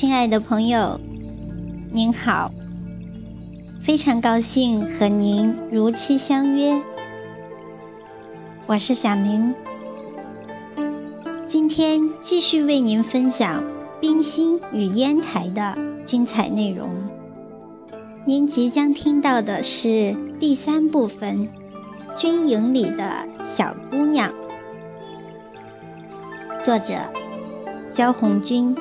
亲爱的朋友，您好，非常高兴和您如期相约。我是小明，今天继续为您分享冰心与烟台的精彩内容。您即将听到的是第三部分《军营里的小姑娘》，作者焦红军。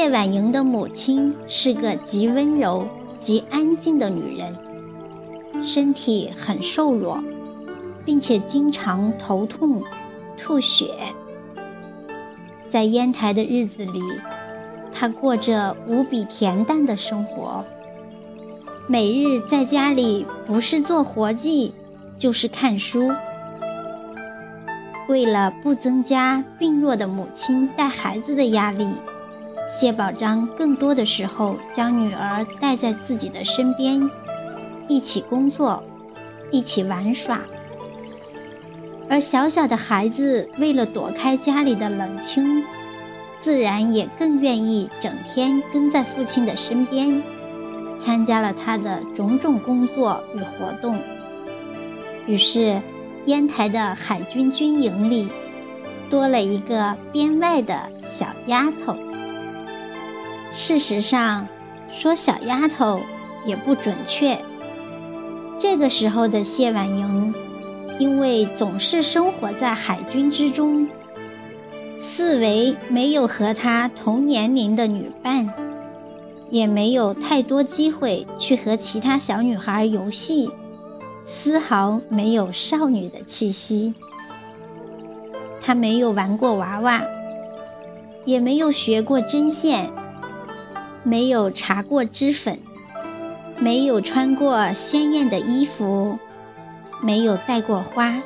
谢婉莹的母亲是个极温柔、极安静的女人，身体很瘦弱，并且经常头痛、吐血。在烟台的日子里，她过着无比恬淡的生活，每日在家里不是做活计，就是看书。为了不增加病弱的母亲带孩子的压力。谢宝章更多的时候将女儿带在自己的身边，一起工作，一起玩耍。而小小的孩子为了躲开家里的冷清，自然也更愿意整天跟在父亲的身边，参加了他的种种工作与活动。于是，烟台的海军军营里多了一个编外的小丫头。事实上，说小丫头也不准确。这个时候的谢婉莹，因为总是生活在海军之中，四维没有和她同年龄的女伴，也没有太多机会去和其他小女孩游戏，丝毫没有少女的气息。她没有玩过娃娃，也没有学过针线。没有搽过脂粉，没有穿过鲜艳的衣服，没有戴过花，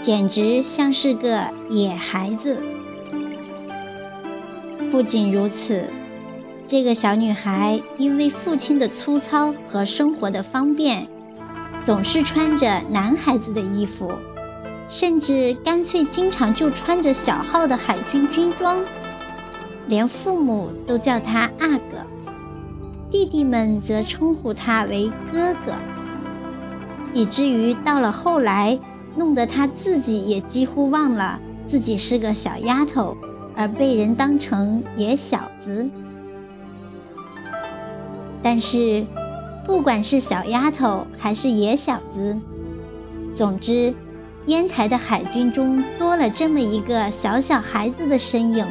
简直像是个野孩子。不仅如此，这个小女孩因为父亲的粗糙和生活的方便，总是穿着男孩子的衣服，甚至干脆经常就穿着小号的海军军装。连父母都叫他阿哥，弟弟们则称呼他为哥哥，以至于到了后来，弄得他自己也几乎忘了自己是个小丫头，而被人当成野小子。但是，不管是小丫头还是野小子，总之，烟台的海军中多了这么一个小小孩子的身影。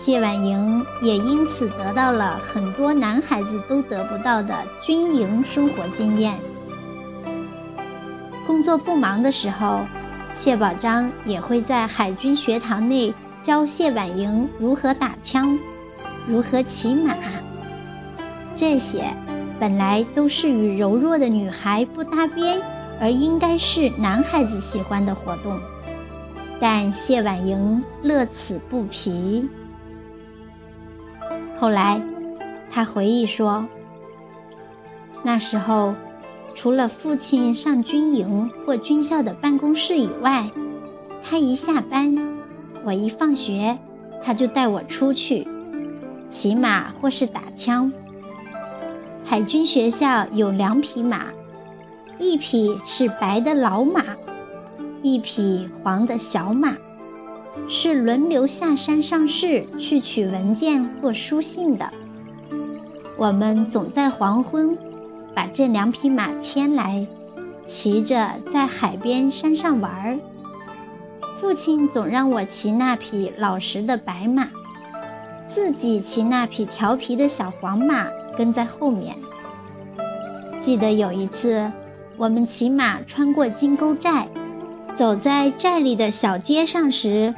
谢婉莹也因此得到了很多男孩子都得不到的军营生活经验。工作不忙的时候，谢宝章也会在海军学堂内教谢婉莹如何打枪，如何骑马。这些本来都是与柔弱的女孩不搭边，而应该是男孩子喜欢的活动，但谢婉莹乐此不疲。后来，他回忆说：“那时候，除了父亲上军营或军校的办公室以外，他一下班，我一放学，他就带我出去骑马或是打枪。海军学校有两匹马，一匹是白的老马，一匹黄的小马。”是轮流下山上市去取文件或书信的。我们总在黄昏把这两匹马牵来，骑着在海边山上玩儿。父亲总让我骑那匹老实的白马，自己骑那匹调皮的小黄马跟在后面。记得有一次，我们骑马穿过金沟寨，走在寨里的小街上时。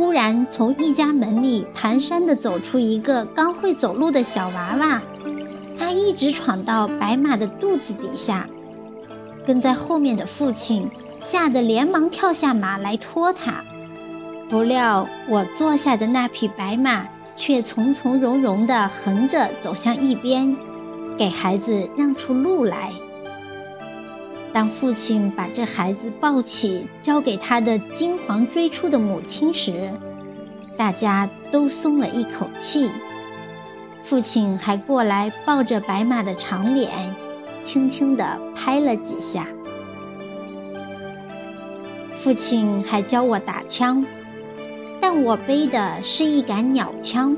忽然，从一家门里蹒跚地走出一个刚会走路的小娃娃，他一直闯到白马的肚子底下。跟在后面的父亲吓得连忙跳下马来拖他，不料我坐下的那匹白马却从从容容地横着走向一边，给孩子让出路来。当父亲把这孩子抱起，交给他的惊惶追出的母亲时，大家都松了一口气。父亲还过来抱着白马的长脸，轻轻地拍了几下。父亲还教我打枪，但我背的是一杆鸟枪，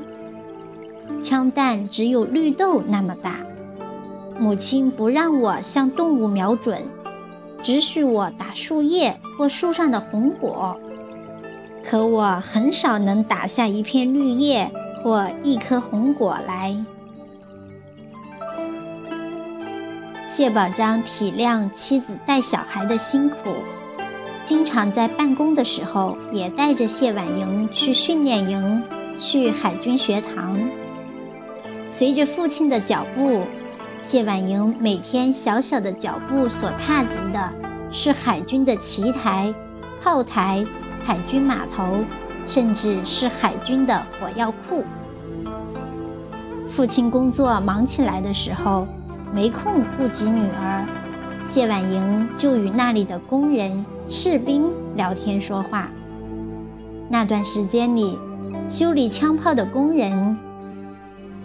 枪弹只有绿豆那么大。母亲不让我向动物瞄准。只许我打树叶或树上的红果，可我很少能打下一片绿叶或一颗红果来。谢宝章体谅妻子带小孩的辛苦，经常在办公的时候也带着谢婉莹去训练营、去海军学堂。随着父亲的脚步。谢婉莹每天小小的脚步所踏及的，是海军的旗台、炮台、海军码头，甚至是海军的火药库。父亲工作忙起来的时候，没空顾及女儿，谢婉莹就与那里的工人、士兵聊天说话。那段时间里，修理枪炮的工人。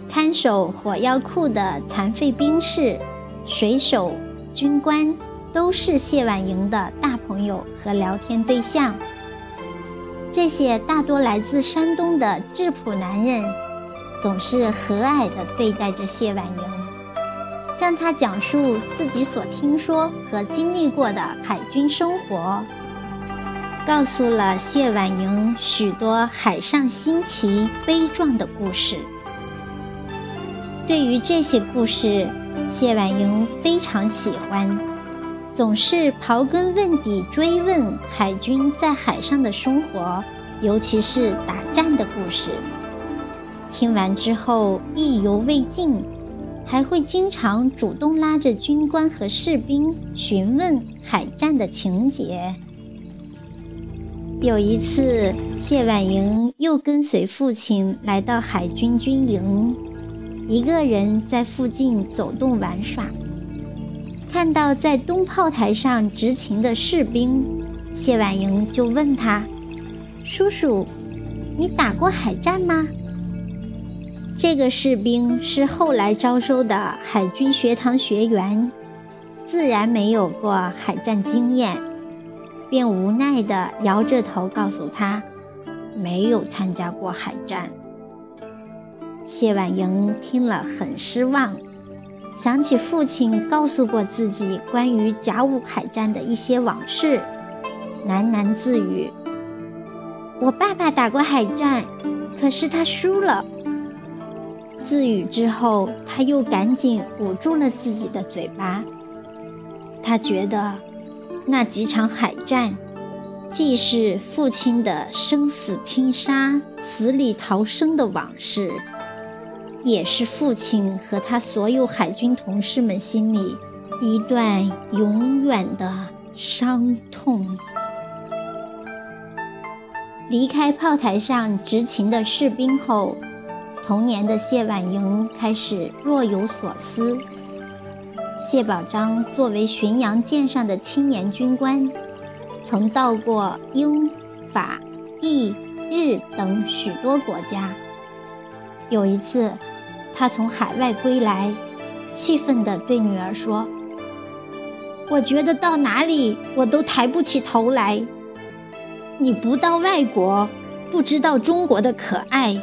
看守火药库的残废兵士、水手、军官，都是谢婉莹的大朋友和聊天对象。这些大多来自山东的质朴男人，总是和蔼地对待着谢婉莹，向她讲述自己所听说和经历过的海军生活，告诉了谢婉莹许多海上新奇、悲壮的故事。对于这些故事，谢婉莹非常喜欢，总是刨根问底追问海军在海上的生活，尤其是打战的故事。听完之后意犹未尽，还会经常主动拉着军官和士兵询问海战的情节。有一次，谢婉莹又跟随父亲来到海军军营。一个人在附近走动玩耍，看到在东炮台上执勤的士兵，谢婉莹就问他：“叔叔，你打过海战吗？”这个士兵是后来招收的海军学堂学员，自然没有过海战经验，便无奈地摇着头告诉他：“没有参加过海战。”谢婉莹听了很失望，想起父亲告诉过自己关于甲午海战的一些往事，喃喃自语：“我爸爸打过海战，可是他输了。”自语之后，他又赶紧捂住了自己的嘴巴。他觉得那几场海战，既是父亲的生死拼杀、死里逃生的往事。也是父亲和他所有海军同事们心里一段永远的伤痛。离开炮台上执勤的士兵后，童年的谢婉莹开始若有所思。谢宝章作为巡洋舰上的青年军官，曾到过英、法、意、日等许多国家。有一次。他从海外归来，气愤地对女儿说：“我觉得到哪里我都抬不起头来。你不到外国，不知道中国的可爱。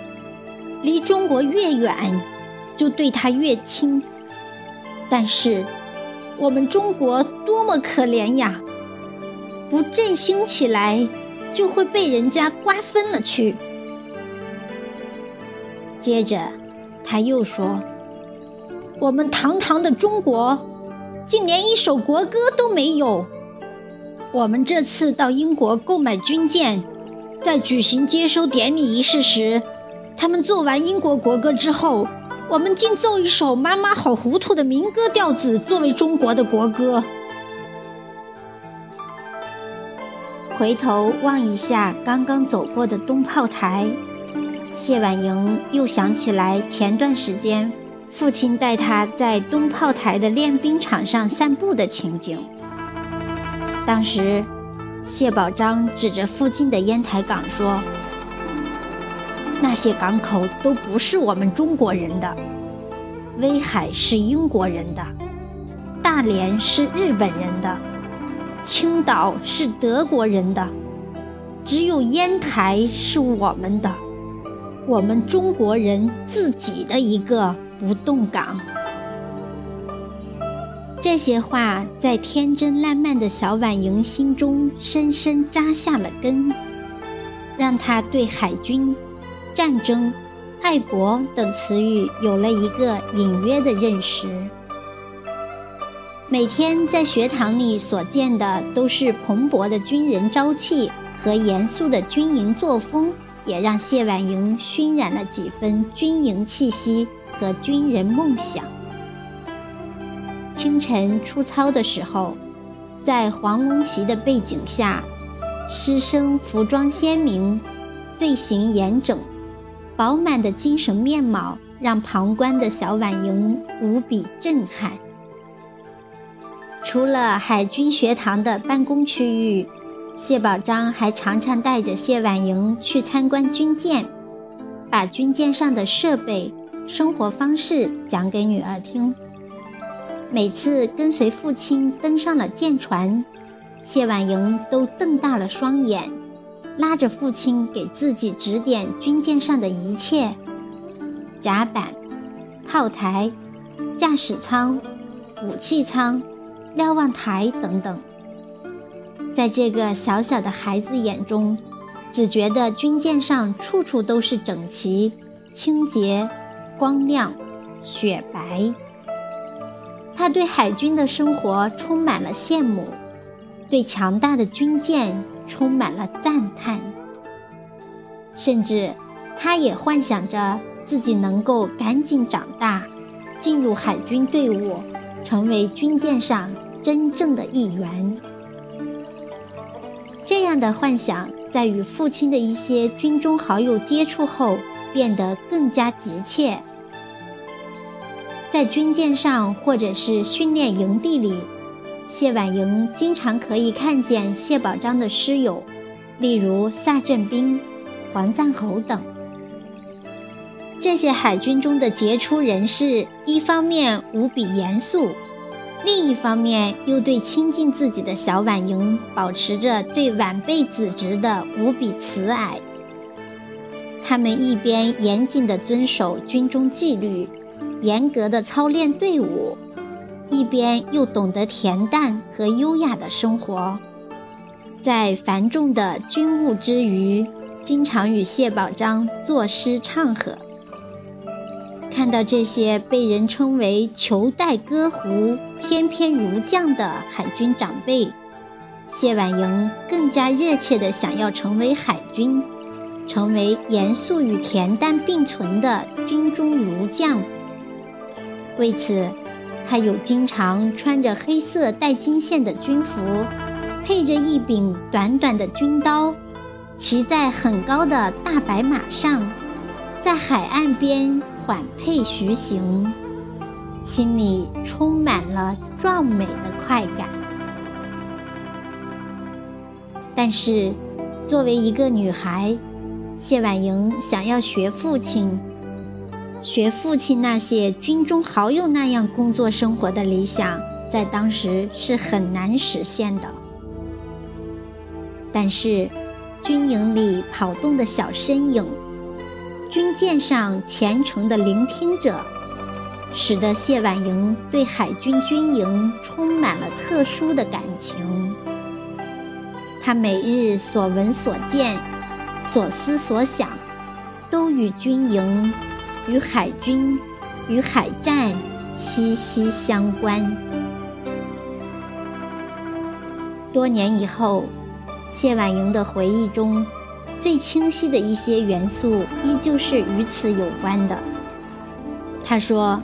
离中国越远，就对它越亲。但是，我们中国多么可怜呀！不振兴起来，就会被人家瓜分了去。”接着。他又说：“我们堂堂的中国，竟连一首国歌都没有。我们这次到英国购买军舰，在举行接收典礼仪式时，他们奏完英国国歌之后，我们竟奏一首‘妈妈好糊涂’的民歌调子作为中国的国歌。回头望一下刚刚走过的东炮台。”谢婉莹又想起来前段时间父亲带她在东炮台的练兵场上散步的情景，当时，谢宝章指着附近的烟台港说：“那些港口都不是我们中国人的，威海是英国人的，大连是日本人的，青岛是德国人的，只有烟台是我们的，我们中国人自己的一个不动港。”这些话在天真烂漫的小婉莹心中深深扎下了根，让她对海军、战争、爱国等词语有了一个隐约的认识。每天在学堂里所见的都是蓬勃的军人朝气和严肃的军营作风，也让谢婉莹熏染了几分军营气息和军人梦想。清晨出操的时候，在黄龙旗的背景下，师生服装鲜明，队形严整，饱满的精神面貌让旁观的小婉莹无比震撼。除了海军学堂的办公区域，谢宝章还常常带着谢婉莹去参观军舰，把军舰上的设备、生活方式讲给女儿听。每次跟随父亲登上了舰船，谢婉莹都瞪大了双眼，拉着父亲给自己指点军舰上的一切：甲板、炮台、驾驶舱、武器舱、瞭望台等等。在这个小小的孩子眼中，只觉得军舰上处处都是整齐、清洁、光亮、雪白。他对海军的生活充满了羡慕，对强大的军舰充满了赞叹，甚至他也幻想着自己能够赶紧长大，进入海军队伍，成为军舰上真正的一员。这样的幻想在与父亲的一些军中好友接触后，变得更加急切。在军舰上，或者是训练营地里，谢婉莹经常可以看见谢宝章的师友，例如萨振兵、黄赞侯等。这些海军中的杰出人士，一方面无比严肃，另一方面又对亲近自己的小婉莹保持着对晚辈子侄的无比慈爱。他们一边严谨地遵守军中纪律。严格的操练队伍，一边又懂得恬淡和优雅的生活，在繁重的军务之余，经常与谢宝章作诗唱和。看到这些被人称为“裘带歌胡，翩翩如将”的海军长辈，谢婉莹更加热切地想要成为海军，成为严肃与恬淡并存的军中儒将。为此，他有经常穿着黑色带金线的军服，配着一柄短短的军刀，骑在很高的大白马上，在海岸边缓配徐行，心里充满了壮美的快感。但是，作为一个女孩，谢婉莹想要学父亲。学父亲那些军中好友那样工作生活的理想，在当时是很难实现的。但是，军营里跑动的小身影，军舰上虔诚的聆听者，使得谢婉莹对海军军营充满了特殊的感情。他每日所闻所见、所思所想，都与军营。与海军、与海战息息相关。多年以后，谢婉莹的回忆中，最清晰的一些元素依旧是与此有关的。他说，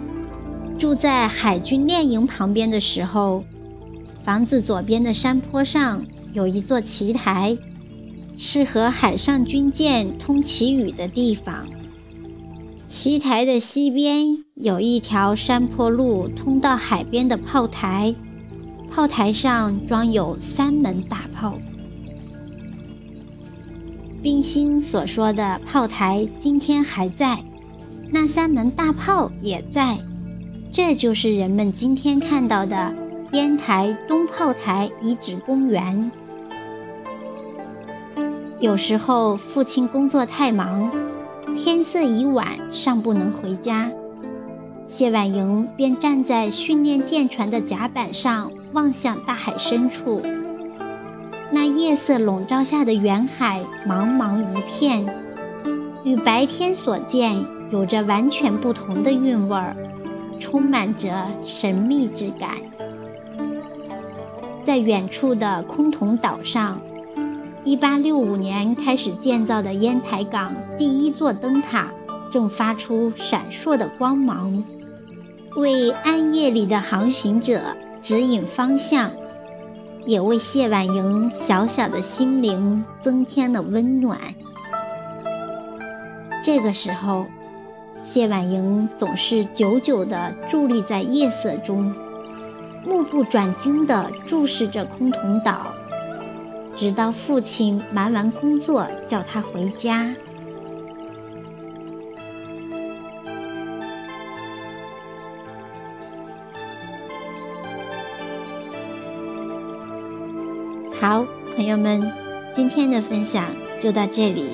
住在海军练营旁边的时候，房子左边的山坡上有一座旗台，是和海上军舰通旗语的地方。旗台的西边有一条山坡路通到海边的炮台，炮台上装有三门大炮。冰心所说的炮台今天还在，那三门大炮也在，这就是人们今天看到的烟台东炮台遗址公园。有时候父亲工作太忙，天色已晚，尚不能回家，谢婉莹便站在训练舰船的甲板上，望向大海深处。那夜色笼罩下的远海，茫茫一片，与白天所见有着完全不同的韵味儿，充满着神秘之感。在远处的空峒岛上。一八六五年开始建造的烟台港第一座灯塔正发出闪烁的光芒，为暗夜里的航行者指引方向，也为谢婉莹小小的心灵增添了温暖。这个时候，谢婉莹总是久久地伫立在夜色中，目不转睛地注视着空桐岛。直到父亲忙完工作叫他回家。好，朋友们，今天的分享就到这里，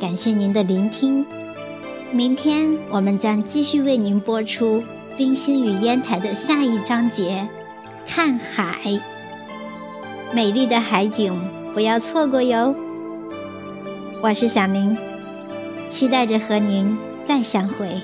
感谢您的聆听。明天我们将继续为您播出《冰心与烟台》的下一章节——看海。美丽的海景，不要错过哟！我是小明，期待着和您再相会。